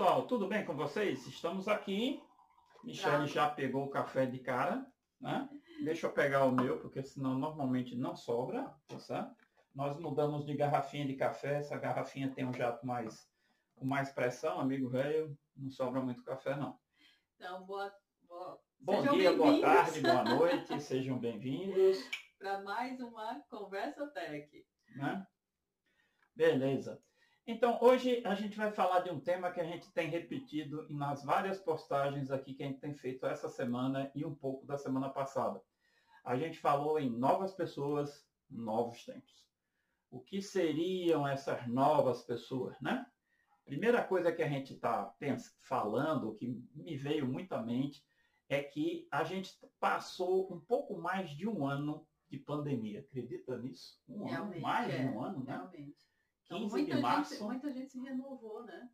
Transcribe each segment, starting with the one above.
pessoal, tudo bem com vocês? Estamos aqui. Michele já pegou o café de cara, né? Deixa eu pegar o meu, porque senão normalmente não sobra, tá certo? Nós mudamos de garrafinha de café, essa garrafinha tem um jato mais com mais pressão, amigo velho, não sobra muito café não. Então, boa, boa... Bom dia, boa tarde, boa noite, sejam bem-vindos. Para mais uma Conversa Tech. Né? Beleza. Então, hoje a gente vai falar de um tema que a gente tem repetido nas várias postagens aqui que a gente tem feito essa semana e um pouco da semana passada. A gente falou em novas pessoas, novos tempos. O que seriam essas novas pessoas, né? Primeira coisa que a gente está falando, que me veio muito à mente, é que a gente passou um pouco mais de um ano de pandemia. Acredita nisso? Um Realmente, ano, mais é. de um ano, né? Realmente. 15 Então, muita de março. Gente, muita gente se renovou, né?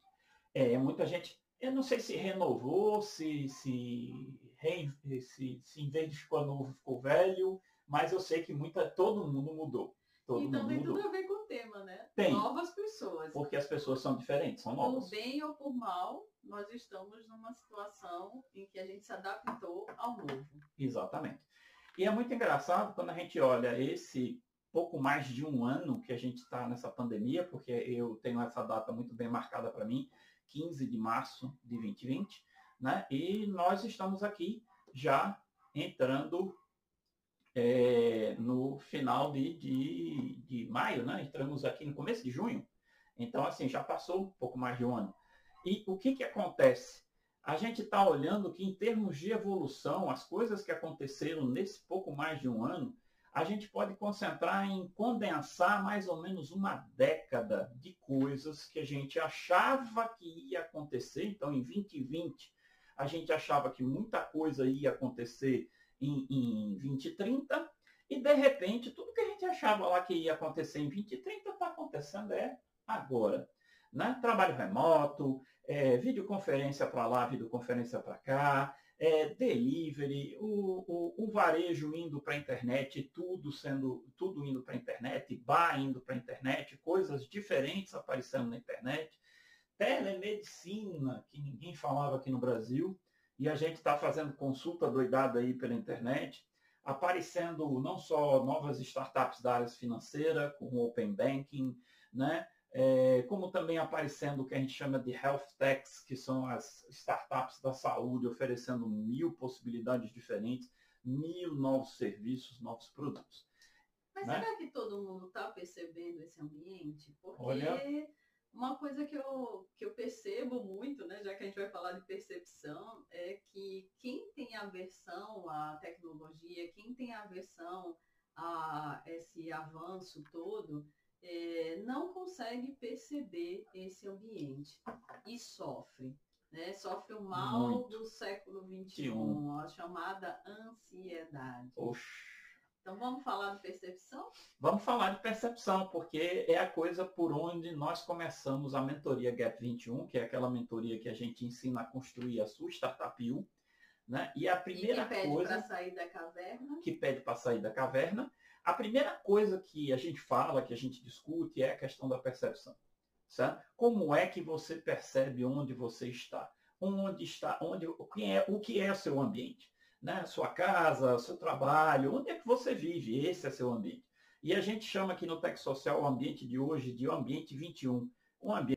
É, muita gente. Eu não sei se renovou, se, se, re- se, se em vez de ficou novo, ficou velho, mas eu sei que muita, todo mundo mudou. Todo então mundo tem tudo a ver com o tema, né? Tem. Novas pessoas. Porque as pessoas são diferentes, são Por novas. bem ou por mal, nós estamos numa situação em que a gente se adaptou ao novo. Exatamente. E é muito engraçado quando a gente olha esse pouco mais de um ano que a gente está nessa pandemia, porque eu tenho essa data muito bem marcada para mim, 15 de março de 2020, né? E nós estamos aqui já entrando é, no final de, de, de maio, né? Entramos aqui no começo de junho. Então, assim, já passou um pouco mais de um ano. E o que, que acontece? A gente está olhando que, em termos de evolução, as coisas que aconteceram nesse pouco mais de um ano, a gente pode concentrar em condensar mais ou menos uma década de coisas que a gente achava que ia acontecer. Então, em 2020, a gente achava que muita coisa ia acontecer em, em 2030, e de repente, tudo que a gente achava lá que ia acontecer em 2030 está acontecendo é agora. Né? Trabalho remoto, é, videoconferência para lá, videoconferência para cá, é, delivery, o, o, o varejo indo para a internet, tudo sendo, tudo indo para a internet, bar indo para a internet, coisas diferentes aparecendo na internet, telemedicina, que ninguém falava aqui no Brasil, e a gente está fazendo consulta doidada aí pela internet, aparecendo não só novas startups da área financeira, como Open Banking, né? É, como também aparecendo o que a gente chama de health techs, que são as startups da saúde, oferecendo mil possibilidades diferentes, mil novos serviços, novos produtos. Mas Né? será que todo mundo está percebendo esse ambiente? Porque Olha. uma coisa que eu, que eu percebo muito, né, já que a gente vai falar de percepção, é que quem tem aversão à tecnologia, quem tem aversão a esse avanço todo, é, não consegue perceber esse ambiente e sofre. Né? Sofre o mal Muito. do século XXI, a chamada ansiedade. Oxi. Então vamos falar de percepção? Vamos falar de percepção, porque é a coisa por onde nós começamos a mentoria Gap 21, que é aquela mentoria que a gente ensina a construir a sua startup U, né? E a E primeira que pede coisa para sair da caverna. que pede para sair da caverna, a primeira coisa que a gente fala, que a gente discute, é a questão da percepção. Certo? Como é que você percebe onde você está? Onde está, onde, o que é o que é seu ambiente? Né? Sua casa, seu trabalho, onde é que você vive? Esse é seu ambiente. E a gente chama aqui no Tech Social o ambiente de hoje de o ambiente 21. Um ambiente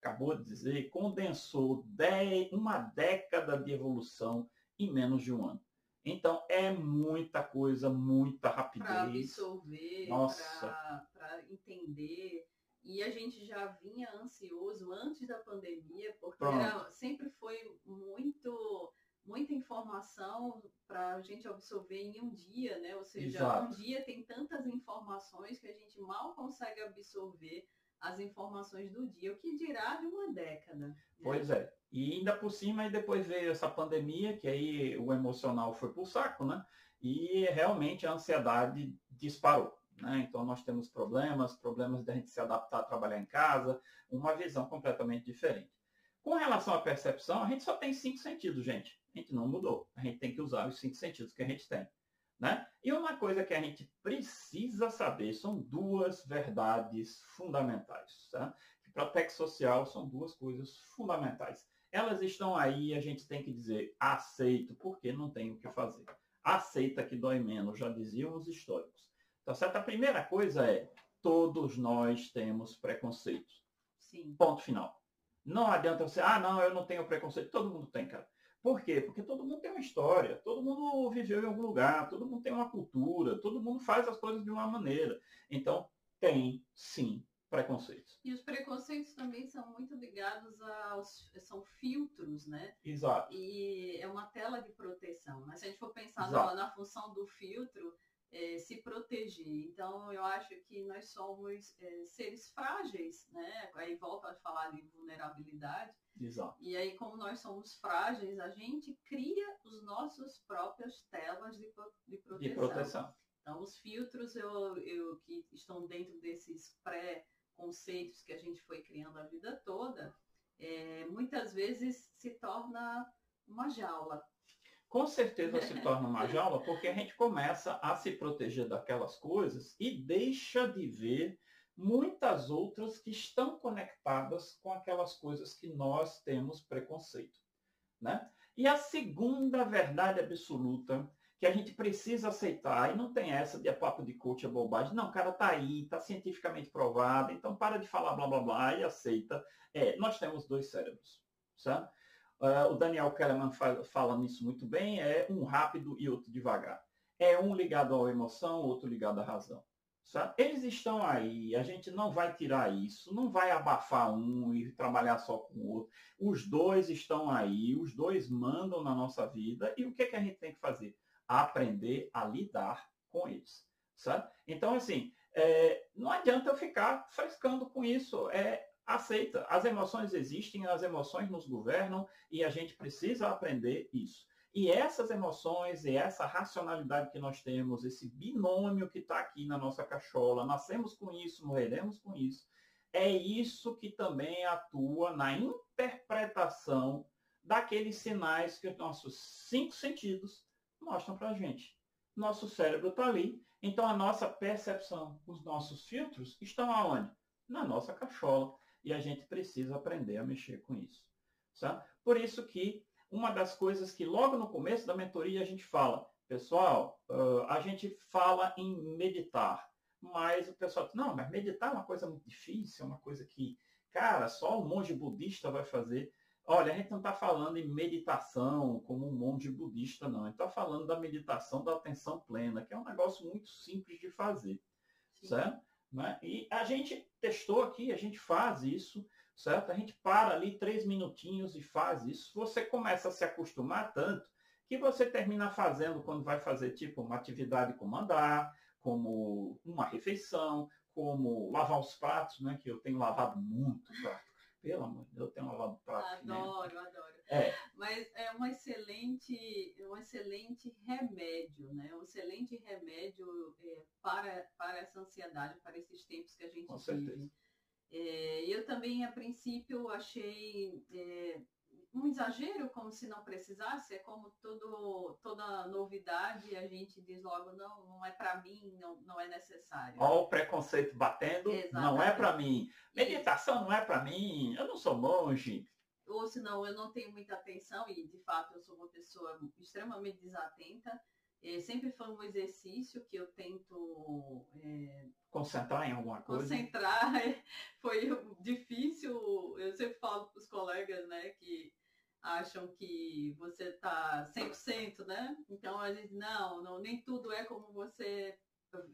acabou de dizer, condensou dez- uma década de evolução em menos de um ano. Então é muita coisa, muita para rapidez. absorver, Nossa. para entender. E a gente já vinha ansioso antes da pandemia, porque era- sempre foi muito muita informação para a gente absorver em um dia, né? Ou seja, Exato. um dia tem tantas informações que a gente mal consegue absorver as informações do dia, o que dirá de uma década. né? Pois é. E ainda por cima, aí depois veio essa pandemia, que aí o emocional foi pro saco, né? E realmente a ansiedade disparou. Né? Então nós temos problemas, problemas da gente se adaptar a trabalhar em casa, uma visão completamente diferente. Com relação à percepção, a gente só tem cinco sentidos, gente. A gente não mudou. A gente tem que usar os cinco sentidos que a gente tem. Né? E uma coisa que a gente precisa saber são duas verdades fundamentais, tá? que para tech social são duas coisas fundamentais. Elas estão aí e a gente tem que dizer aceito, porque não tem o que fazer. Aceita que dói menos, já diziam os históricos. Tá certo? A primeira coisa é, todos nós temos preconceitos. Sim. Ponto final. Não adianta você, ah, não, eu não tenho preconceito. Todo mundo tem, cara. Por quê? Porque todo mundo tem uma história, todo mundo viveu em algum lugar, todo mundo tem uma cultura, todo mundo faz as coisas de uma maneira. Então, tem, sim, preconceitos. E os preconceitos também são muito ligados aos. são filtros, né? Exato. E é uma tela de proteção. Mas se a gente for pensar na, na, função do filtro, é, se proteger. Então, eu acho que nós somos é, seres frágeis, né? Aí volta a falar de vulnerabilidade. Exato. E aí, como nós somos frágeis, a gente cria os nossos próprias telas de, de proteção. De proteção. Então, os filtros eu, eu, que estão dentro desses pré-conceitos que a gente foi criando a vida toda, é, muitas vezes se torna uma jaula. Com certeza se torna uma jaula, porque a gente começa a se proteger daquelas coisas e deixa de ver muitas outras que estão conectadas com aquelas coisas que nós temos preconceito. Né? E a segunda verdade absoluta que a gente precisa aceitar, e não tem essa de a papo de coach, é bobagem, não, o cara tá aí, tá cientificamente provado, então para de falar blá blá blá e aceita. É, nós temos dois cérebros? Uh, o Daniel Kahneman fala nisso muito bem, é um rápido e outro devagar. É um ligado à emoção, outro ligado à razão. Sabe? Eles estão aí, a gente não vai tirar isso, não vai abafar um e trabalhar só com o outro. Os dois estão aí, os dois mandam na nossa vida e o que, é que a gente tem que fazer? Aprender a lidar com eles. Sabe? Então, assim, é, não adianta eu ficar frescando com isso. É, aceita. As emoções existem, as emoções nos governam e a gente precisa aprender isso. E essas emoções e essa racionalidade que nós temos, esse binômio que está aqui na nossa cachola, nascemos com isso, morreremos com isso, é isso que também atua na interpretação daqueles sinais que os nossos cinco sentidos mostram para a gente. Nosso cérebro está ali, então a nossa percepção, os nossos filtros estão aonde? Na nossa cachola. E a gente precisa aprender a mexer com isso. Sabe? Por isso que uma das coisas que logo no começo da mentoria a gente fala, pessoal, a gente fala em meditar, mas o pessoal diz, não, mas meditar é uma coisa muito difícil, é uma coisa que, cara, só um monge budista vai fazer. Olha, a gente não está falando em meditação como um monge budista, não. A gente está falando da meditação da atenção plena, que é um negócio muito simples de fazer. Sim. Certo? Né? E a gente testou aqui, a gente faz isso certo? A gente para ali três minutinhos e faz isso. Você começa a se acostumar tanto que você termina fazendo quando vai fazer tipo uma atividade como andar, como uma refeição, como lavar os pratos, né? Que eu tenho lavado muito prato. Pelo amor de Deus, eu tenho lavado prato. Adoro, né? adoro. É. Mas é um excelente, um excelente remédio, né? Um excelente remédio é, para, para essa ansiedade, para esses tempos que a gente Com vive. Certeza. É, eu também, a princípio, achei é, um exagero, como se não precisasse, é como todo, toda novidade, a gente diz logo, não, não é para mim, não, não é necessário. Olha o preconceito batendo, Exatamente. não é para mim. Meditação não é para mim, eu não sou monge. Ou senão eu não tenho muita atenção e, de fato, eu sou uma pessoa extremamente desatenta. É, sempre foi um exercício que eu tento é, concentrar em alguma coisa. Concentrar é, foi difícil. Eu sempre falo para os colegas, né, que acham que você está 100%, né? Então a gente não, não, nem tudo é como você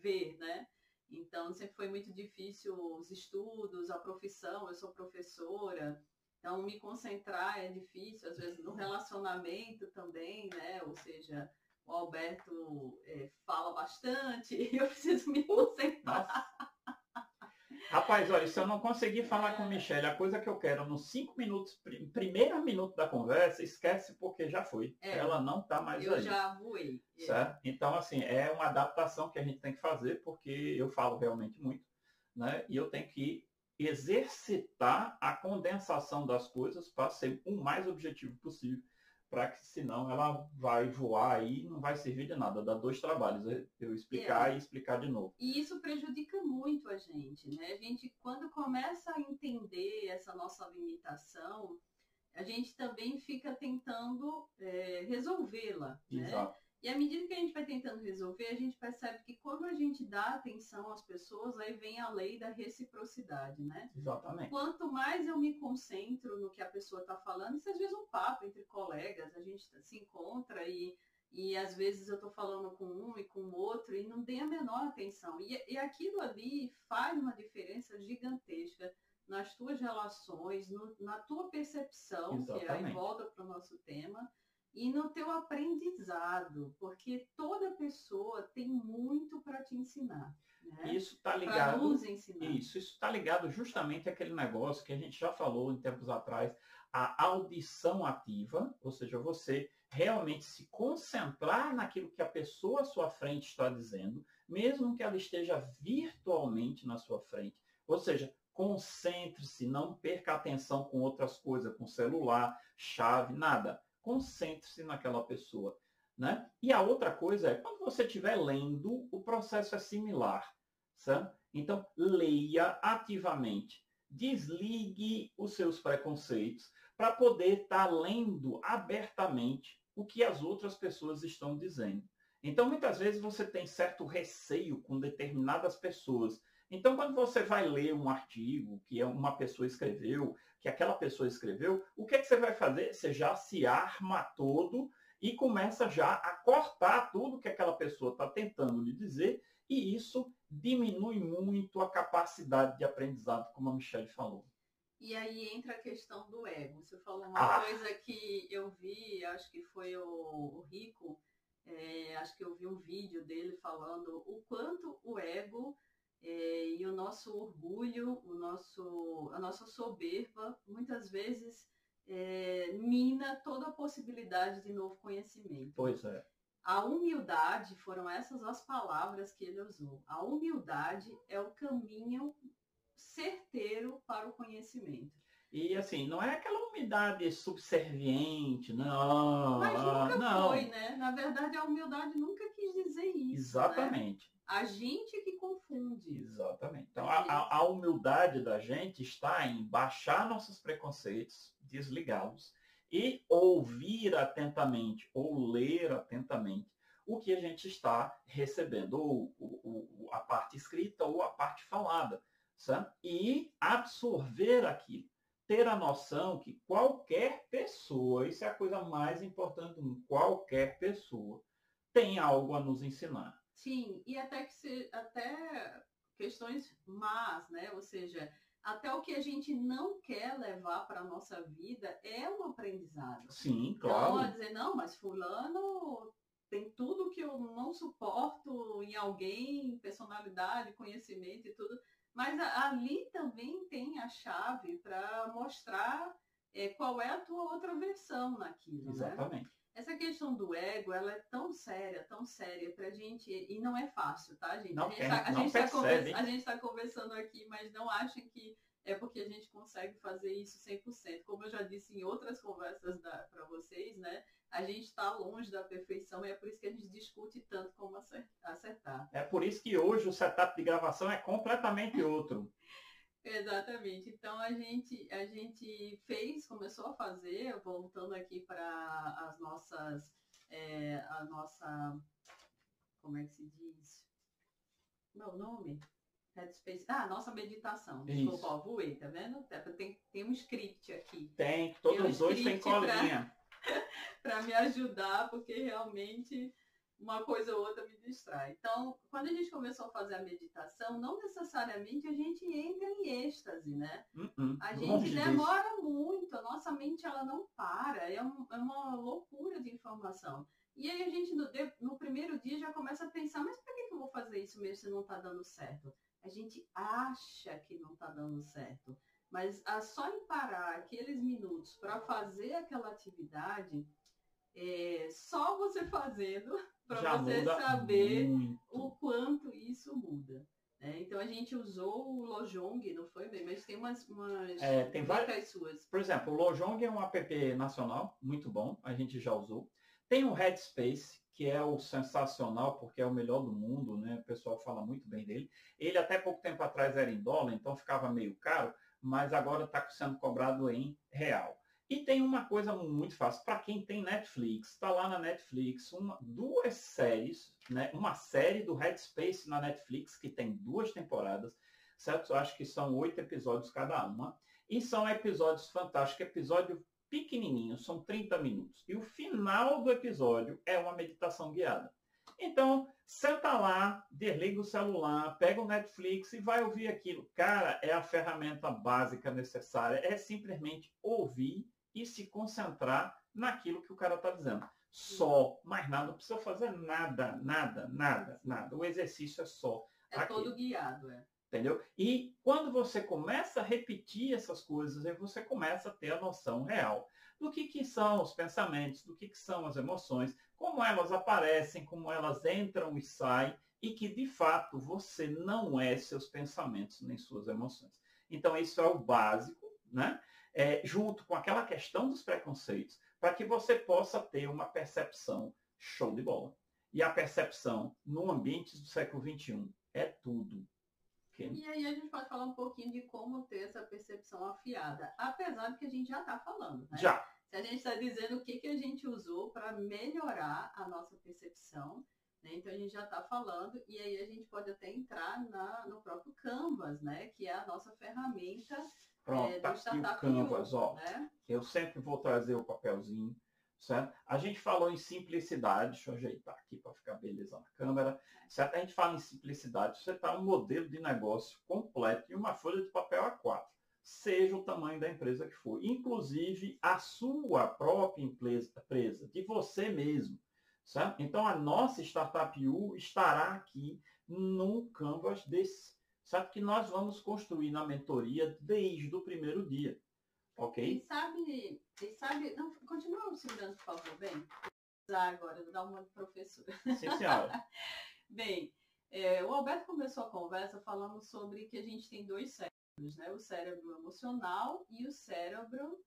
vê, né? Então sempre foi muito difícil os estudos, a profissão. Eu sou professora. Então, me concentrar é difícil, às vezes no relacionamento também, né? Ou seja, o Alberto é, fala bastante, eu preciso me concentrar. Rapaz, olha, se eu não conseguir falar com a Michelle a coisa que eu quero nos cinco minutos, primeiro minuto da conversa, esquece porque já foi. É, Ela não está mais eu aí. Eu já voei. É. Certo? Então, assim, é uma adaptação que a gente tem que fazer, porque eu falo realmente muito, né? E eu tenho que exercitar a condensação das coisas para ser o mais objetivo possível para que senão ela vai voar e não vai servir de nada, dá dois trabalhos, eu explicar é. e explicar de novo. E isso prejudica muito a gente, né? A gente, quando começa a entender essa nossa limitação, a gente também fica tentando é, resolvê-la. Né? E à medida que a gente vai tentando resolver, a gente percebe que quando a gente dá atenção às pessoas, aí vem a lei da reciprocidade, né? Exatamente. Quanto mais eu me concentro no que a pessoa está falando, isso às vezes é um papo entre colegas, a gente se encontra e, e às vezes eu estou falando com um e com o outro e não tem a menor atenção. E, e aquilo ali faz uma diferença gigantesca nas tuas relações, no, na tua percepção, Exatamente. que aí volta para o nosso tema, e no teu aprendizado, porque toda pessoa tem muito para te ensinar. Né? Isso está ligado. Nos ensinar. Isso, isso está ligado justamente àquele negócio que a gente já falou em tempos atrás, a audição ativa, ou seja, você realmente se concentrar naquilo que a pessoa à sua frente está dizendo, mesmo que ela esteja virtualmente na sua frente. Ou seja, concentre-se, não perca atenção com outras coisas, com celular, chave, nada concentre-se naquela pessoa. Né? E a outra coisa é, quando você estiver lendo, o processo é similar. Certo? Então, leia ativamente. Desligue os seus preconceitos para poder estar tá lendo abertamente o que as outras pessoas estão dizendo. Então, muitas vezes você tem certo receio com determinadas pessoas. Então, quando você vai ler um artigo que uma pessoa escreveu, que aquela pessoa escreveu, o que, é que você vai fazer? Você já se arma todo e começa já a cortar tudo que aquela pessoa está tentando lhe dizer, e isso diminui muito a capacidade de aprendizado, como a Michelle falou. E aí entra a questão do ego. Você falou uma ah. coisa que eu vi, acho que foi o, o Rico, é, acho que eu vi um vídeo dele falando o quanto o ego é, e o nosso orgulho, o nosso, a nossa soberba, muitas vezes é, mina toda a possibilidade de novo conhecimento. Pois é. A humildade, foram essas as palavras que ele usou. A humildade é o caminho certeiro para o conhecimento. E assim, não é aquela humildade subserviente, não. Mas nunca não. foi, né? Na verdade, a humildade nunca quis dizer isso. Né? Exatamente. Né? A gente que confunde. Exatamente. Então, a, a, humildade da gente está em baixar nossos preconceitos, desligá-los e ouvir atentamente ou ler atentamente o que a gente está recebendo, ou, ou, ou a parte escrita ou a parte falada, sabe? e absorver aquilo. Ter a noção que qualquer pessoa, isso é a coisa mais importante qualquer pessoa tem algo a nos ensinar. Sim, e até que se, até questões más, né? Ou seja, até o que a gente não quer levar para a nossa vida é um aprendizado. Sim, claro. Então, dizer, não, mas fulano tem tudo que eu não suporto em alguém, personalidade, conhecimento e tudo. Mas ali também tem a chave para mostrar é, qual é a tua outra versão naquilo. Né? Exatamente. Né? Essa questão do ego, ela é tão séria, tão séria pra gente, e não é fácil, tá, gente? Não a gente está tá, gente tá conversando aqui, mas não achem que é porque a gente consegue fazer isso 100%. Como eu já disse em outras conversas para vocês, né? A gente está longe da perfeição e é por isso que a gente discute tanto como acertar. É por isso que hoje o setup de gravação é completamente outro. Exatamente. Então a gente a gente fez, começou a fazer, voltando aqui para as nossas é, a nossa como é que se diz? Meu nome? Headspace. Ah, nossa meditação. Desculpa, ó, voei, tá vendo? Tem, tem um script aqui. Tem, todos os um dois têm colinha. Para me ajudar, porque realmente uma coisa ou outra me distrai. Então, quando a gente começou a fazer a meditação, não necessariamente a gente entra em êxtase, né? Uh -uh, a gente demora muito, a nossa mente ela não para, é, um, é, uma loucura de informação. E aí a gente no, no primeiro dia já começa a pensar, mas para que, que eu vou fazer isso mesmo se não está dando certo? A gente acha que não está dando certo. Mas a só em parar aqueles minutos para fazer aquela atividade, é, só você fazendo para você saber muito. o quanto isso muda. É, então a gente usou o Lojong, não foi bem, mas tem umas, umas É, tem várias- suas. Por exemplo, o Lojong é um app nacional, muito bom, a gente já usou. Tem o Headspace, que é o sensacional, porque é o melhor do mundo, né? O pessoal fala muito bem dele. Ele até pouco tempo atrás era em dólar, então ficava meio caro, mas agora está sendo cobrado em real. E tem uma coisa muito fácil, para quem tem Netflix, está lá na Netflix, uma, duas séries, né? uma série do Headspace na Netflix, que tem duas temporadas, certo? Eu acho que são oito episódios cada uma. E são episódios fantásticos, episódio pequenininho, são 30 minutos. E o final do episódio é uma meditação guiada. Então, senta lá, desliga o celular, pega o Netflix e vai ouvir aquilo. Cara, é a ferramenta básica necessária. É simplesmente ouvir e se concentrar naquilo que o cara está dizendo. Só, mais nada, não precisa fazer nada, nada, nada, nada. O exercício é só. É todo guiado, é. Entendeu? E quando você começa a repetir essas coisas, aí você começa a ter a noção real do que, que são os pensamentos, do que, que são as emoções, como elas aparecem, como elas entram e saem, e que de fato você não é seus pensamentos nem suas emoções. Então isso é o básico, né? É, junto com aquela questão dos preconceitos, para que você possa ter uma percepção show de bola. E a percepção no ambiente do século XXI é tudo. E aí a gente pode falar um pouquinho de como ter essa percepção afiada, apesar de que a gente já está falando, né? Já. Se a gente está dizendo o que, que a gente usou para melhorar a nossa percepção, né? Então a gente já está falando, e aí a gente pode até entrar na, no próprio Canvas, né? Que é a nossa ferramenta Pronto, é, tá aqui o Canvas, ó. né? Eu sempre vou trazer o papelzinho, certo? A gente falou em simplicidade, deixa eu ajeitar aqui para ficar beleza na câmera, certo? A gente fala em simplicidade, você está um modelo de negócio completo e uma folha de papel A4, seja o tamanho da empresa que for, inclusive a sua própria empresa, de você mesmo, certo? Então a nossa Startup U estará aqui num Canvas desse, certo? Que nós vamos construir na mentoria desde o primeiro dia. Ok? E sabe, e sabe, não, continua segurando, por favor, bem. Agora, dar uma professora. Sim, senhora. Bem, é, o Alberto começou a conversa falando sobre que a gente tem dois cérebros, né? O cérebro emocional e o cérebro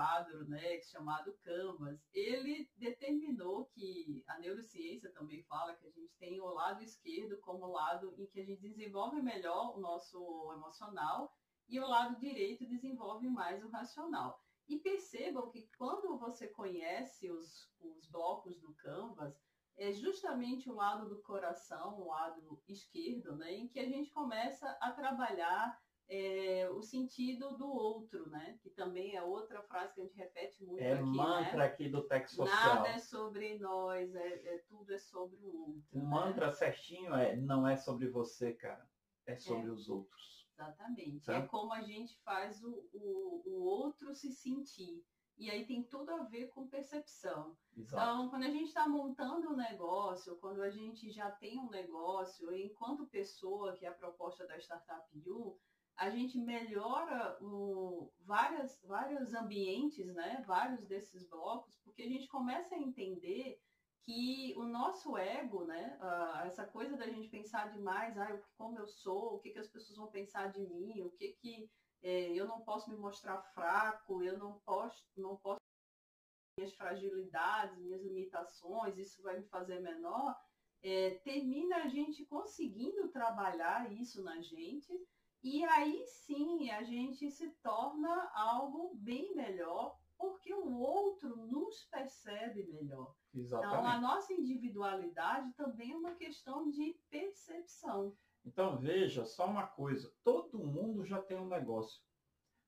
quadro, né, chamado Canvas, ele determinou que a neurociência também fala que a gente tem o lado esquerdo como o lado em que a gente desenvolve melhor o nosso emocional e o lado direito desenvolve mais o racional. E percebam que quando você conhece os, os blocos do Canvas, é justamente o lado do coração, o lado esquerdo, né, em que a gente começa a trabalhar é, o sentido do outro, né? Que também é outra frase que a gente repete muito É aqui, mantra né? aqui do Tech Social. Nada é sobre nós, é, é- tudo é sobre o outro. O né? mantra certinho é não é sobre você, cara. É sobre os outros. Exatamente. Certo? É como a gente faz o, o, o outro se sentir. E aí tem tudo a ver com percepção. Exato. Então, quando a gente está montando um negócio, quando a gente já tem um negócio, enquanto pessoa, que é a proposta da Startup U, a gente melhora o, várias, vários ambientes, né? vários desses blocos, porque a gente começa a entender que o nosso ego, né? ah, essa coisa da gente pensar demais, ah, como eu sou, o que, que as pessoas vão pensar de mim, o que, que eh, eu não posso me mostrar fraco, eu não posso, não posso minhas fragilidades, minhas limitações, isso vai me fazer menor, é, termina a gente conseguindo trabalhar isso na gente, e aí sim a gente se torna algo bem melhor, porque o outro nos percebe melhor. Então, a Exatamente. nossa individualidade também é uma questão de percepção. Então veja só uma coisa. Todo mundo já tem um negócio.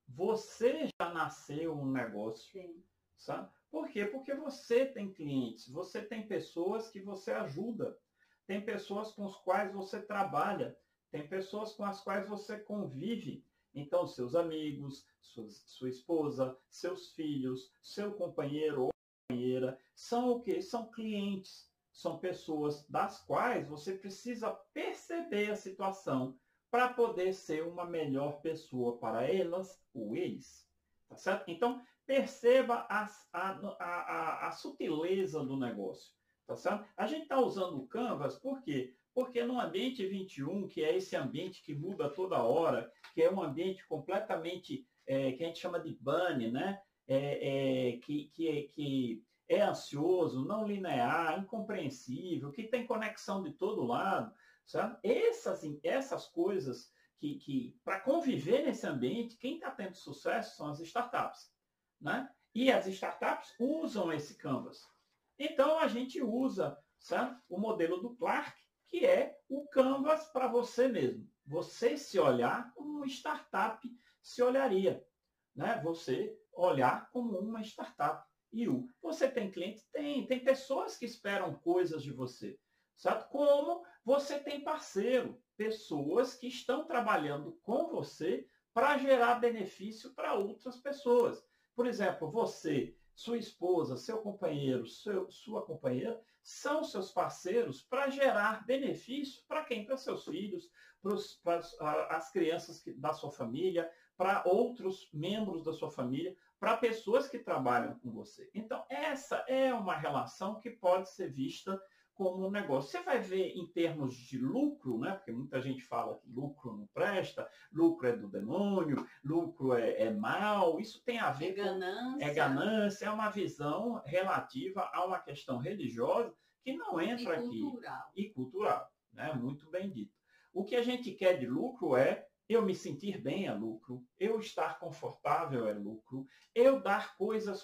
Você já nasceu um negócio. Sim. Sabe? Por quê? Porque você tem clientes, você tem pessoas que você ajuda, tem pessoas com as quais você trabalha, tem pessoas com as quais você convive. Então, seus amigos, sua, sua esposa, seus filhos, seu companheiro ou companheira, são o quê? São clientes, são pessoas das quais você precisa perceber a situação para poder ser uma melhor pessoa para elas ou eles. Tá certo? Então, perceba a, a, a, a sutileza do negócio. Tá certo? A gente está usando o Canvas por quê? Porque no ambiente 21, que é esse ambiente que muda toda hora, que é um ambiente completamente, é, que a gente chama de bunny, né? É, é, que, que, que é ansioso, não linear, incompreensível, que tem conexão de todo lado, sabe? Essas, essas coisas que, que para conviver nesse ambiente, quem está tendo sucesso são as startups, né? E as startups usam esse canvas. Então a gente usa sabe, o modelo do Clark, que é o canvas para você mesmo. Você se olhar como uma startup se olharia, né? Você olhar como uma startup. E o você tem clientes? Tem. Tem pessoas que esperam coisas de você. Sabe? Como você tem parceiro, pessoas que estão trabalhando com você para gerar benefício para outras pessoas. Por exemplo, você, sua esposa, seu companheiro, seu, sua companheira, são seus parceiros para gerar benefício para quem? Para seus filhos, para as crianças da sua família, para outros membros da sua família, para pessoas que trabalham com você. Então, essa é uma relação que pode ser vista como um negócio. Você vai ver em termos de lucro, né? porque muita gente fala que lucro não presta, lucro é do demônio, lucro é, é mal, isso tem a ver é ganância. com é ganância, é uma visão relativa a uma questão religiosa que não entra e aqui. Cultural. E cultural. Né? Muito bem dito. O que a gente quer de lucro é eu me sentir bem é lucro, eu estar confortável é lucro, eu dar coisas,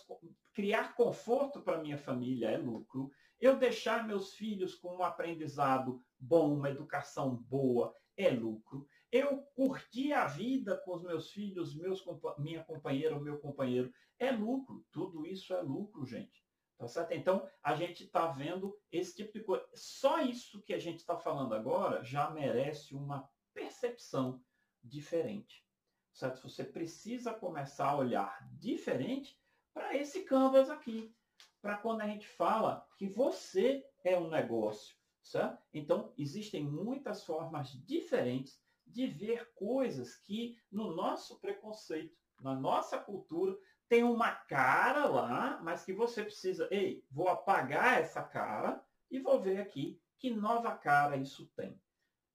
criar conforto para minha família é lucro, eu deixar meus filhos com um aprendizado bom, uma educação boa, é lucro. Eu curtir a vida com os meus filhos, meus, minha companheira ou meu companheiro, é lucro. Tudo isso é lucro, gente. Tá certo? Então, a gente está vendo esse tipo de coisa. Só isso que a gente está falando agora já merece uma percepção diferente. Certo? Você precisa começar a olhar diferente para esse canvas aqui para quando a gente fala que você é um negócio. Certo? Então, existem muitas formas diferentes de ver coisas que no nosso preconceito, na nossa cultura, tem uma cara lá, mas que você precisa, ei, vou apagar essa cara e vou ver aqui que nova cara isso tem.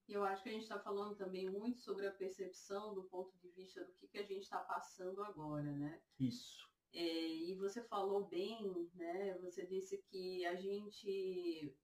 Eu acho que a gente está falando também muito sobre a percepção do ponto de vista do que, que a gente está passando agora, né? Isso. É, e você falou bem, né? Você disse que a gente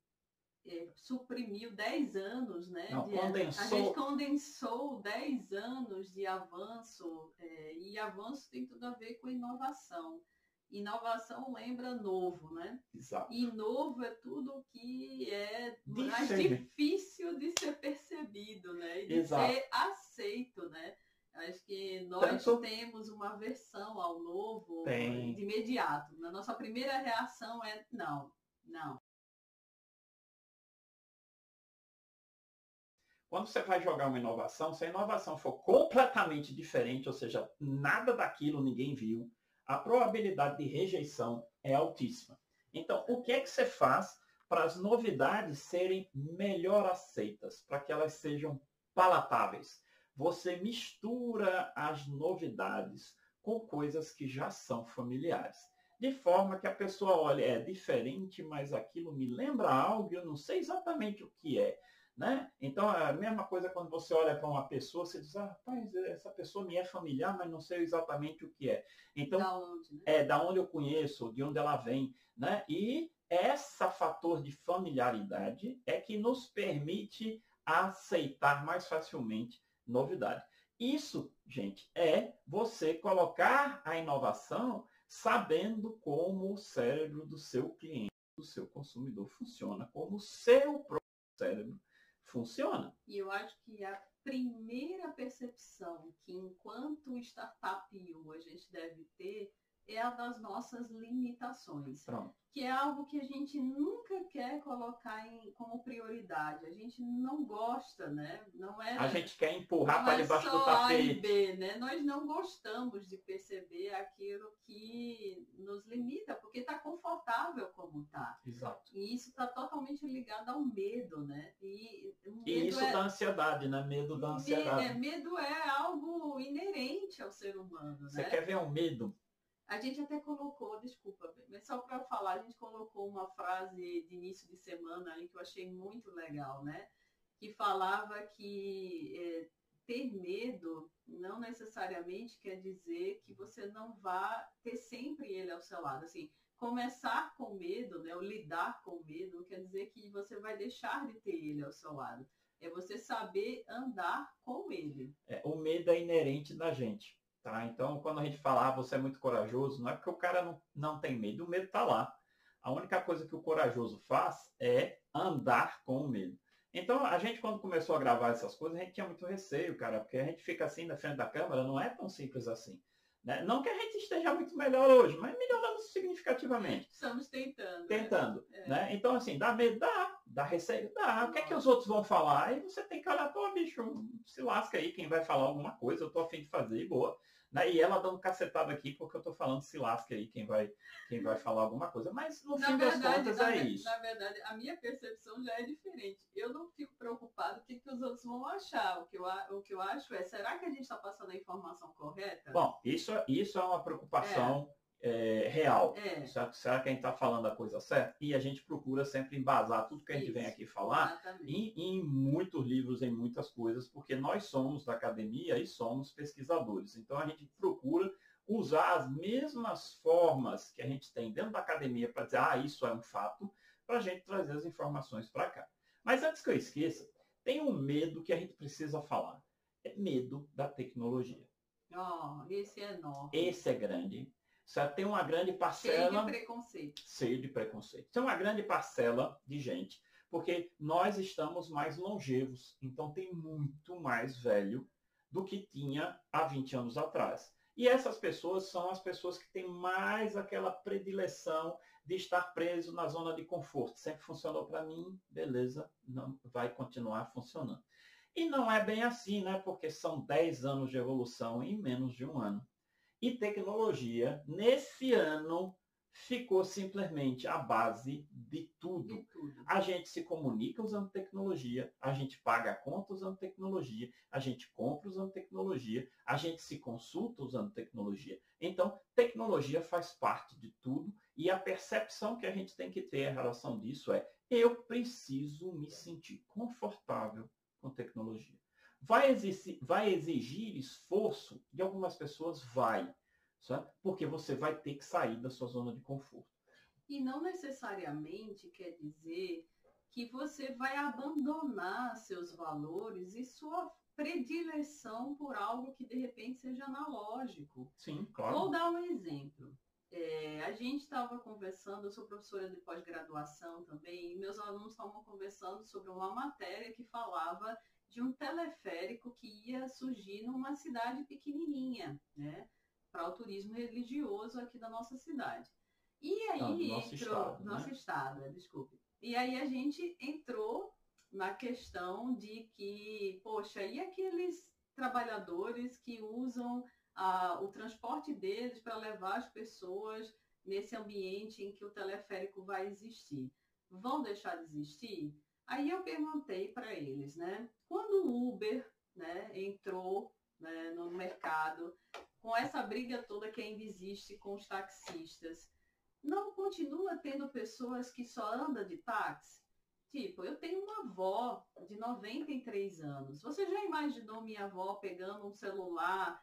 é, suprimiu 10 anos, né? Não, de, condensou. A gente condensou 10 anos de avanço, é, e avanço tem tudo a ver com inovação. Inovação lembra novo, né? Exato. E novo é tudo que é mais Diferente. difícil de ser percebido, né? E de Exato. ser aceito, né? Acho que nós Tanto- temos uma versão ao novo Tem. de imediato. A nossa primeira reação é não, não. Quando você vai jogar uma inovação, se a inovação for completamente diferente, ou seja, nada daquilo ninguém viu, a probabilidade de rejeição é altíssima. Então, o que é que você faz para as novidades serem melhor aceitas, para que elas sejam palatáveis? Você mistura as novidades com coisas que já são familiares. De forma que a pessoa olha, é diferente, mas aquilo me lembra algo, eu não sei exatamente o que é. Né? Então, é a mesma coisa quando você olha para uma pessoa, você diz, ah, rapaz, essa pessoa me é familiar, mas não sei exatamente o que é. Então, da onde, né? é da onde eu conheço, de onde ela vem, né? E essa fator de familiaridade é que nos permite aceitar mais facilmente novidade. Isso, gente, é você colocar a inovação sabendo como o cérebro do seu cliente, do seu consumidor funciona, como o seu próprio cérebro funciona. E eu acho que a primeira percepção que enquanto startup a gente deve ter é a das nossas limitações. Pronto. Que é algo que a gente nunca quer colocar em, como prioridade. A gente não gosta, né? Não é, A gente quer empurrar para é debaixo do só A e tapete. B, né? Nós não gostamos de perceber aquilo que nos limita, porque está confortável como está. Exato. E isso está totalmente ligado ao medo, né? E, o medo E isso é, da ansiedade, né? Medo da ansiedade. é, medo é algo inerente ao ser humano, Você né? quer ver um medo? A gente até colocou, desculpa, mas só para falar, a gente colocou uma frase de início de semana aí que eu achei muito legal, né? Que falava que é, ter medo não necessariamente quer dizer que você não vá ter sempre ele ao seu lado. Assim, começar com medo, né? Ou lidar com medo, não quer dizer que você vai deixar de ter ele ao seu lado. É você saber andar com ele. É, o medo é inerente da gente. Tá? Então, quando a gente fala, ah, você é muito corajoso, não é porque o cara não, não tem medo, o medo está lá. A única coisa que o corajoso faz é andar com o medo. Então, a gente, quando começou a gravar essas coisas, a gente tinha muito receio, cara, porque a gente fica assim na frente da câmera, não é tão simples assim. Né? Não que a gente esteja muito melhor hoje, mas melhorando significativamente. Estamos tentando. né? Tentando. É. Né? Então, assim, dá medo? Dá. Dá receio? Dá. O que é que os outros vão falar? Aí você tem que olhar, pô, bicho, se lasca aí quem vai falar alguma coisa, eu tô afim de fazer, boa. Né? E ela dando cacetada aqui porque eu tô falando se lasca aí quem vai, quem vai falar alguma coisa. Mas no Na fim das verdade, contas na, é isso. na verdade, a minha percepção já é diferente. Eu não fico preocupado com o que, que os outros vão achar. O que, eu, o que eu acho é, será que a gente está passando a informação correta? Bom, isso, isso é uma preocupação é, real. é, Será, será que a gente está falando a coisa certa? E a gente procura sempre embasar tudo que a gente Isso. vem aqui falar em, em muitos livros, em muitas coisas, porque nós somos da academia e somos pesquisadores. Então a gente procura usar as mesmas formas que a gente tem dentro da academia para dizer, ah, isso é um fato, para a gente trazer as informações para cá. Mas antes que eu esqueça, tem um medo que a gente precisa falar. É medo da tecnologia. Ó, esse é enorme. Esse é grande. Só tem uma grande Cheio parcela de preconceito. cheio de preconceito. Tem uma grande parcela de gente, porque nós estamos mais longevos, então tem muito mais velho do que tinha há 20 anos atrás. E essas pessoas são as pessoas que têm mais aquela predileção de estar preso na zona de conforto. Sempre funcionou para mim, beleza, não vai continuar funcionando. E não é bem assim, né? Porque são 10 anos de evolução em menos de um ano. E tecnologia, nesse ano, ficou simplesmente a base de tudo. De tudo. A gente se comunica usando tecnologia, a gente paga a conta usando tecnologia, a gente compra usando tecnologia, a gente se consulta usando tecnologia. Então, tecnologia faz parte de tudo e a percepção que a gente tem que ter em relação disso é eu preciso me sentir confortável com tecnologia. Vai exigir, vai exigir esforço de algumas pessoas? Vai. Sabe? Porque você vai ter que sair da sua zona de conforto. E não necessariamente quer dizer que você vai abandonar seus valores e sua predileção por algo que de repente seja analógico. Sim, claro. Vou dar um exemplo. É, a gente estava conversando, eu sou professora de pós-graduação também, e meus alunos estavam conversando sobre uma matéria que falava de um teleférico que ia surgir numa cidade pequenininha, né? Para o turismo religioso aqui da nossa cidade. E aí Não, nosso entrou, estado, né? nosso estado, é, desculpe. E aí a gente entrou na questão de que, poxa, e aqueles trabalhadores que usam ah, o transporte deles para levar as pessoas nesse ambiente em que o teleférico vai existir? Vão deixar de existir? Aí eu perguntei para eles, né? Quando o Uber né, entrou né, no mercado, com essa briga toda que ainda existe com os taxistas, não continua tendo pessoas que só andam de táxi? Tipo, eu tenho uma avó de 93 anos. Você já imaginou minha avó pegando um celular,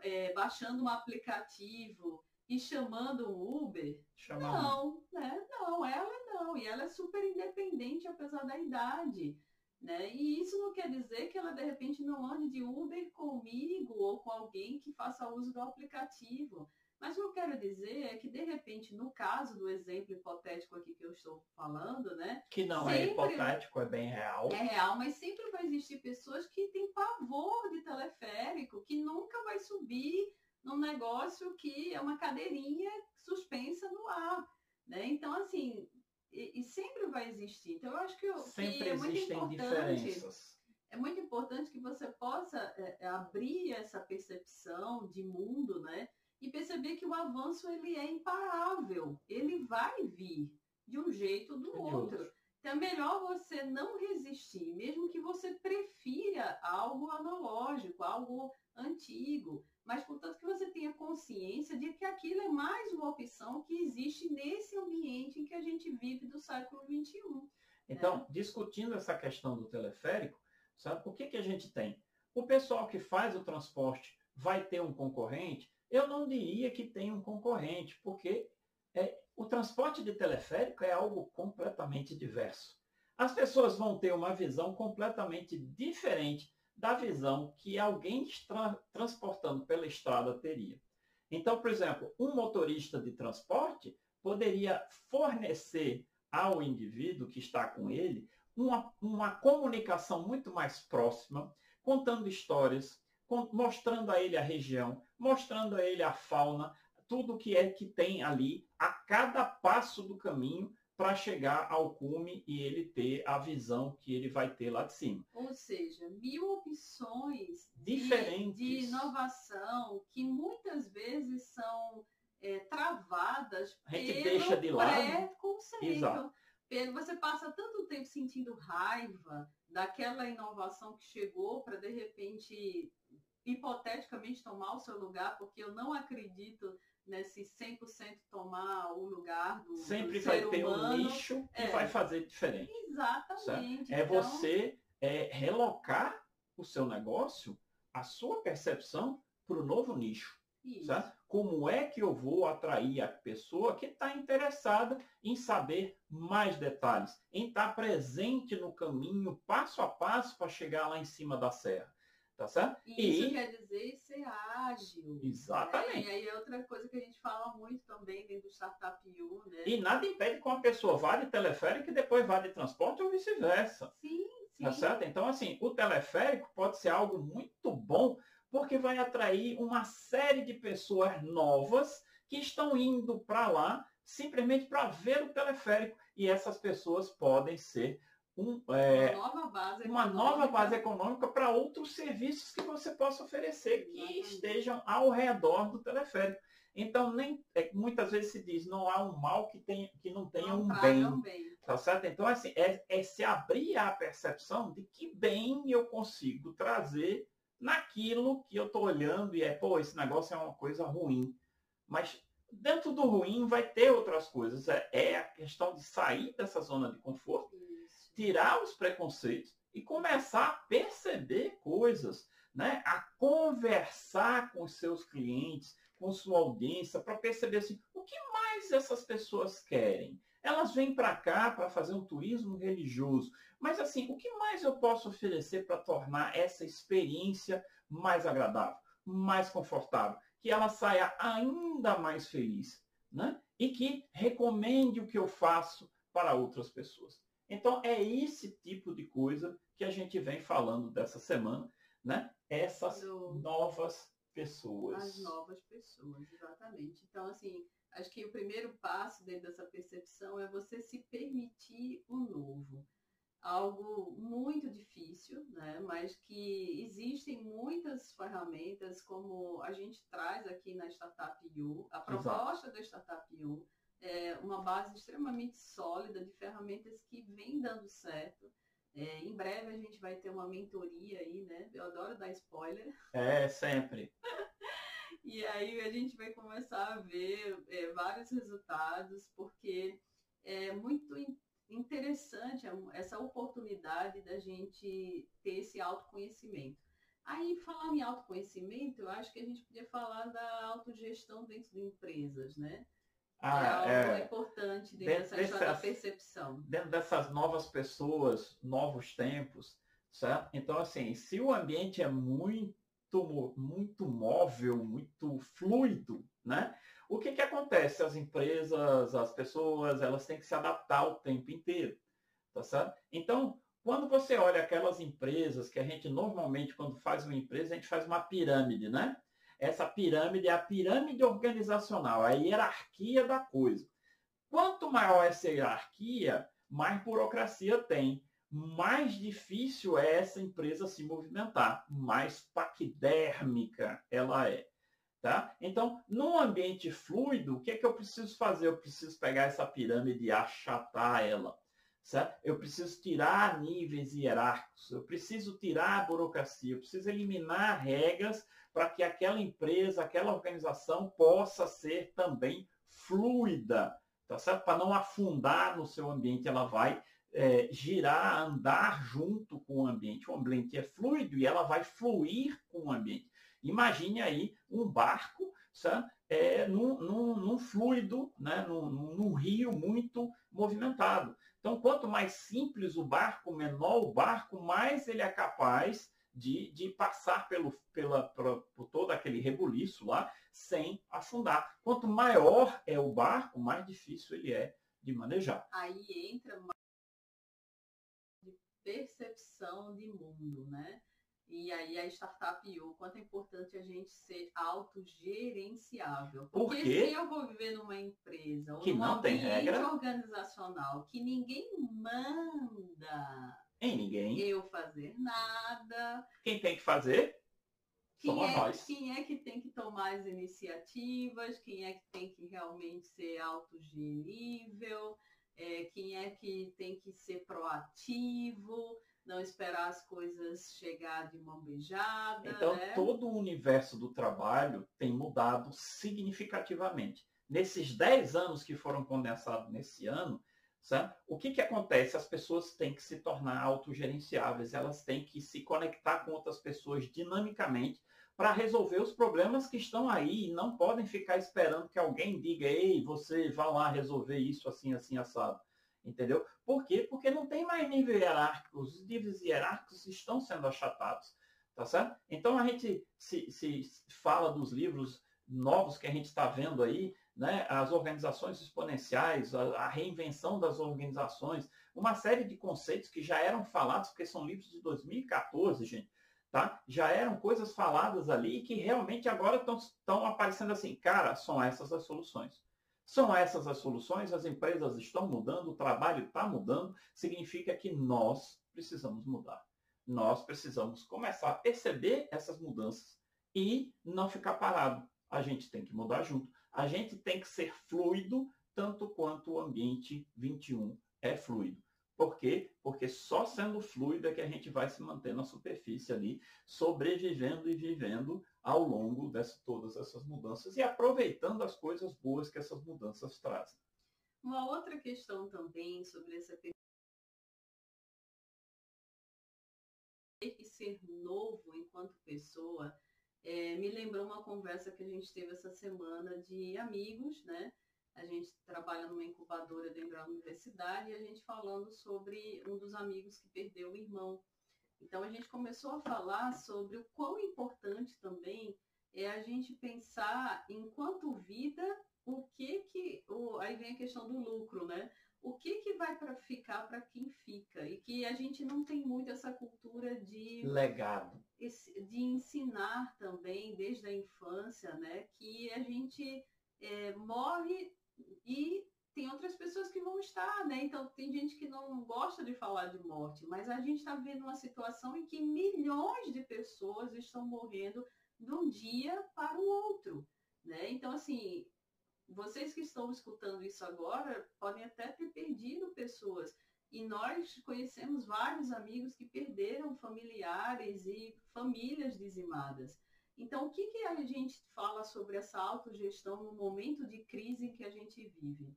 é, baixando um aplicativo e chamando um Uber? Chamar Não, né? Não, ela não. E ela é super independente apesar da idade. Né? E isso não quer dizer que ela de repente não ande de Uber comigo ou com alguém que faça uso do aplicativo. Mas o que eu quero dizer é que, de repente, no caso do exemplo hipotético aqui que eu estou falando, né? que não é hipotético, é bem real. É real, mas sempre vai existir pessoas que têm pavor de teleférico, que nunca vai subir num negócio que é uma cadeirinha suspensa no ar. Né? Então, assim, e, e sempre vai existir. Então, eu acho que, sempre que é muito importante. diferenças. É muito importante que você possa é, é, abrir essa percepção de mundo, né? E perceber que o avanço ele é imparável. Ele vai vir de um jeito ou do outro. outro. Então é melhor você não resistir, mesmo que você prefira algo analógico, algo antigo, mas contanto que consciência de que aquilo é mais uma opção que existe nesse ambiente em que a gente vive do século XXI. Então, né? discutindo essa questão do teleférico, sabe o que, que a gente tem? O pessoal que faz o transporte vai ter um concorrente? Eu não diria que tem um concorrente, porque é, o transporte de teleférico é algo completamente diverso. As pessoas vão ter uma visão completamente diferente da visão que alguém tra transportando pela estrada teria. Então, por exemplo, um motorista de transporte poderia fornecer ao indivíduo que está com ele uma, uma comunicação muito mais próxima, contando histórias, mostrando a ele a região, mostrando a ele a fauna, tudo que é que tem ali a cada passo do caminho para chegar ao cume e ele ter a visão que ele vai ter lá de cima. Ou seja, mil opções diferentes de, de inovação que muitas vezes são é, travadas a gente pelo deixa de lado. preconceito. Você passa tanto tempo sentindo raiva daquela inovação que chegou para de repente hipoteticamente tomar o seu lugar, porque eu não acredito nesse 100% tomar o lugar do Sempre do vai ter humano. um nicho que É. vai fazer diferente. Exatamente. É Então, você é, relocar o seu negócio, a sua percepção para o novo nicho. Como é que eu vou atrair a pessoa que está interessada em saber mais detalhes, em estar presente no caminho, passo a passo, para chegar lá em cima da serra? Tá certo? E isso E- quer dizer ser ágil. Exatamente. né? E aí é outra coisa que a gente fala muito também dentro do Startup U, né? E nada impede que uma pessoa vá de teleférico e depois vá de transporte ou vice-versa. Sim, sim. Tá certo? Então, assim, o teleférico pode ser algo muito bom, porque vai atrair uma série de pessoas novas que estão indo para lá simplesmente para ver o teleférico. E essas pessoas podem ser um, é, uma nova base uma nova econômica. base econômica para outros serviços que você possa oferecer que Exatamente. estejam ao redor do teleférico. Então, nem, é, muitas vezes se diz, não há um mal que, tem, que não tenha Não um bem. bem. Tá certo? Então, assim, é, é se abrir a percepção de que bem eu consigo trazer naquilo que eu estou olhando e é, pô, esse negócio é uma coisa ruim. Mas dentro do ruim vai ter outras coisas. É, é a questão de sair dessa zona de conforto. Tirar os preconceitos e começar a perceber coisas, né? A conversar com os seus clientes, com sua audiência, para perceber assim, o que mais essas pessoas querem? Elas vêm para cá para fazer um turismo religioso, mas assim, o que mais eu posso oferecer para tornar essa experiência mais agradável, mais confortável, que ela saia ainda mais feliz, né? E que recomende o que eu faço para outras pessoas. Então é esse tipo de coisa que a gente vem falando dessa semana, né? Essas Do- novas pessoas. As novas pessoas, exatamente. Então, assim, acho que o primeiro passo dentro dessa percepção é você se permitir o novo. Algo muito difícil, né? mas que existem muitas ferramentas, como a gente traz aqui na Startup U. A proposta da Startup U é uma base extremamente sólida de ferramentas que vem dando certo. É, em breve a gente vai ter uma mentoria aí, né? Eu adoro dar spoiler. É, sempre. E aí a gente vai começar a ver é, vários resultados, porque é muito in- interessante essa oportunidade da gente ter esse autoconhecimento. Aí, falando em autoconhecimento, eu acho que a gente podia falar da autogestão dentro de empresas, né? Ah, é algo é. importante dentro dessa história da dessas- percepção. dentro dessas novas pessoas, novos tempos, certo? Então, assim, se o ambiente é muito, muito móvel, muito fluido, né? O que que acontece? As empresas, as pessoas, elas têm que se adaptar o tempo inteiro, tá certo? Então, quando você olha aquelas empresas que a gente normalmente, quando faz uma empresa, a gente faz uma pirâmide, né? Essa pirâmide é a pirâmide organizacional, a hierarquia da coisa. Quanto maior essa hierarquia, mais burocracia tem. Mais difícil é essa empresa se movimentar, mais paquidérmica ela é. Tá? Então, num ambiente fluido, o que é que eu preciso fazer? Eu preciso pegar essa pirâmide e achatar ela. Certo? Eu preciso tirar níveis hierárquicos, eu preciso tirar a burocracia, eu preciso eliminar regras para que aquela empresa, aquela organização possa ser também fluida, tá certo? Para não afundar no seu ambiente, ela vai é, girar, andar junto com o ambiente. O ambiente é fluido e ela vai fluir com o ambiente. Imagine aí um barco certo? É, num, num, num fluido, né? num, num rio muito movimentado. Então, quanto mais simples o barco, menor o barco, mais ele é capaz de, de passar pelo, pela, por, por todo aquele rebuliço lá sem afundar. Quanto maior é o barco, mais difícil ele é de manejar. Aí entra uma percepção de mundo, né? E aí a startup o quanto é importante a gente ser autogerenciável. Porque se eu vou viver numa empresa ou que num não ambiente tem regra. organizacional que ninguém manda em ninguém eu fazer nada. Quem tem que fazer? Quem Somos é, nós. quem é que tem que tomar as iniciativas? Quem é que tem que realmente ser autogerível? É, quem é que tem que ser proativo? não esperar as coisas chegar de mão beijada. Então, né? todo o universo do trabalho tem mudado significativamente. Nesses 10 anos que foram condensados nesse ano, o que, que acontece? As pessoas têm que se tornar autogerenciáveis, elas têm que se conectar com outras pessoas dinamicamente para resolver os problemas que estão aí e não podem ficar esperando que alguém diga, ei, você vá lá resolver isso assim, assim, assado. Entendeu? Por quê? Porque não tem mais nível hierárquico. Os níveis hierárquicos estão sendo achatados. Tá certo? Então a gente se, se fala dos livros novos que a gente está vendo aí, né? as organizações exponenciais, a, a, reinvenção das organizações, uma série de conceitos que já eram falados, porque são livros de 2014, gente, tá? já eram coisas faladas ali que realmente agora estão aparecendo assim, cara, são essas as soluções. São essas as soluções, as empresas estão mudando, o trabalho está mudando, significa que nós precisamos mudar. Nós precisamos começar a perceber essas mudanças e não ficar parado. A gente tem que mudar junto. A gente tem que ser fluido tanto quanto o ambiente 21 é fluido. Por quê? Porque só sendo fluido é que a gente vai se manter na superfície ali, sobrevivendo e vivendo ao longo de todas essas mudanças e aproveitando as coisas boas que essas mudanças trazem. Uma outra questão também sobre essa que ser novo enquanto pessoa é, me lembrou uma conversa que a gente teve essa semana de amigos, né? A gente trabalha numa incubadora dentro da universidade e a gente falando sobre um dos amigos que perdeu o irmão. Então a gente começou a falar sobre o quão importante também é a gente pensar enquanto vida o que que o, aí vem a questão do lucro, né? O que que vai para ficar para quem fica e que a gente não tem muito essa cultura de legado, de ensinar também desde a infância, né? Que a gente é, morre e tem outras pessoas que vão estar, né? Então tem gente que não gosta de falar de morte, mas a gente está vendo uma situação em que milhões de pessoas estão morrendo de um dia para o outro, né? Então assim, vocês que estão escutando isso agora podem até ter perdido pessoas. E nós conhecemos vários amigos que perderam familiares e famílias dizimadas. Então, o que, que a gente fala sobre essa autogestão no momento de crise em que a gente vive?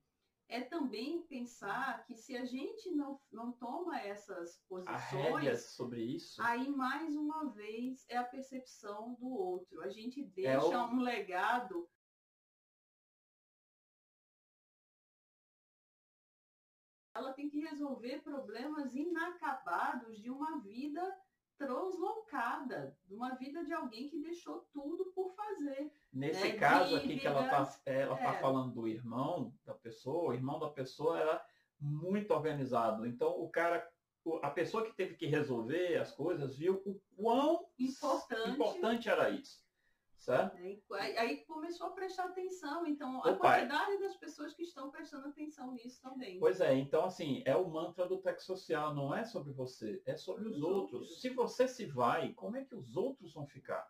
é também pensar que se a gente não, não toma essas posições sobre isso aí mais uma vez é a percepção do outro a gente deixa é o... um legado ela tem que resolver problemas inacabados de uma vida translocada, de uma vida de alguém que deixou tudo por fazer. Nesse né? caso aqui que ela está ela tá é. tá falando do irmão da pessoa, o irmão da pessoa era muito organizado. Então o cara, a pessoa que teve que resolver as coisas viu o quão importante, importante era isso. Certo? Aí começou a prestar atenção, então a quantidade das pessoas que estão prestando atenção nisso também. Pois é, então assim, é o mantra do tech social, não é sobre você, é sobre os, os outros. outros. Se você se vai, como é que os outros vão ficar?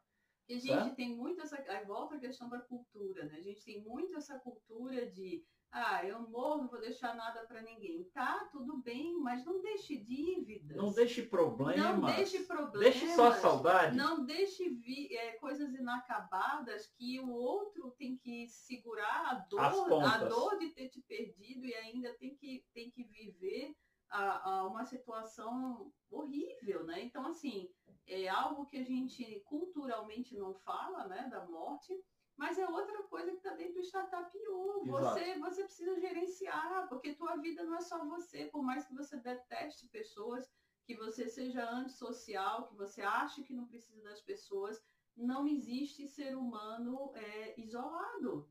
E a gente tem muito essa. Aí volta a questão da cultura, né? A gente tem muito essa cultura de ah, eu morro, não vou deixar nada para ninguém. Tá, tudo bem, mas não deixe dívidas. Não deixe problemas. Não deixe problemas. Deixe só saudade. Não deixe vi, é, coisas inacabadas que o outro tem que segurar a dor, a dor de ter te perdido e ainda tem que, tem que viver a, a uma situação horrível, né? Então, assim, é algo que a gente culturalmente não fala, né, da morte mas é outra coisa que está dentro do Startup U. Você, você precisa gerenciar, porque tua vida não é só você, por mais que você deteste pessoas, que você seja antissocial, que você ache que não precisa das pessoas, não existe ser humano é, isolado.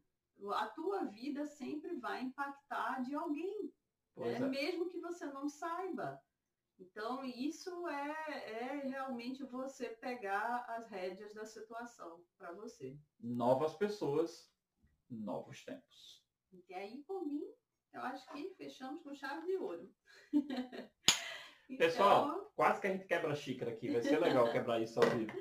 A tua vida sempre vai impactar de alguém, né? é. mesmo que você não saiba. Então, isso é, é realmente você pegar as rédeas da situação para você. Novas pessoas, novos tempos. E aí, por mim, eu acho que fechamos com chave de ouro. então... Pessoal, quase que a gente quebra a xícara aqui. Vai ser legal quebrar isso ao vivo.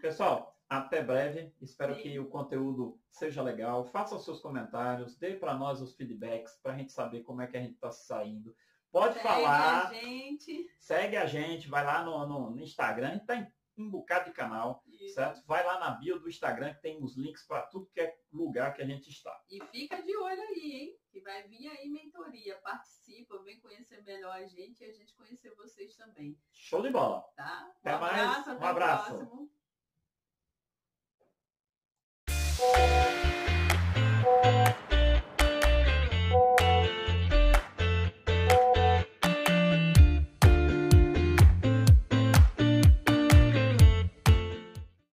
Pessoal, até breve. Espero Sim. que o conteúdo seja legal. Faça os seus comentários, dê para nós os feedbacks para a gente saber como é que a gente está saindo. Pode segue falar. A gente. Segue a gente, vai lá no, no, no Instagram, gente tá em um bocado de canal, Isso. certo? Vai lá na bio do Instagram que tem os links para tudo que é lugar que a gente está. E fica de olho aí, hein? Que vai vir aí mentoria. Participa, vem conhecer melhor a gente e a gente conhecer vocês também. Show de bola. Tá? Um até mais. um abraço.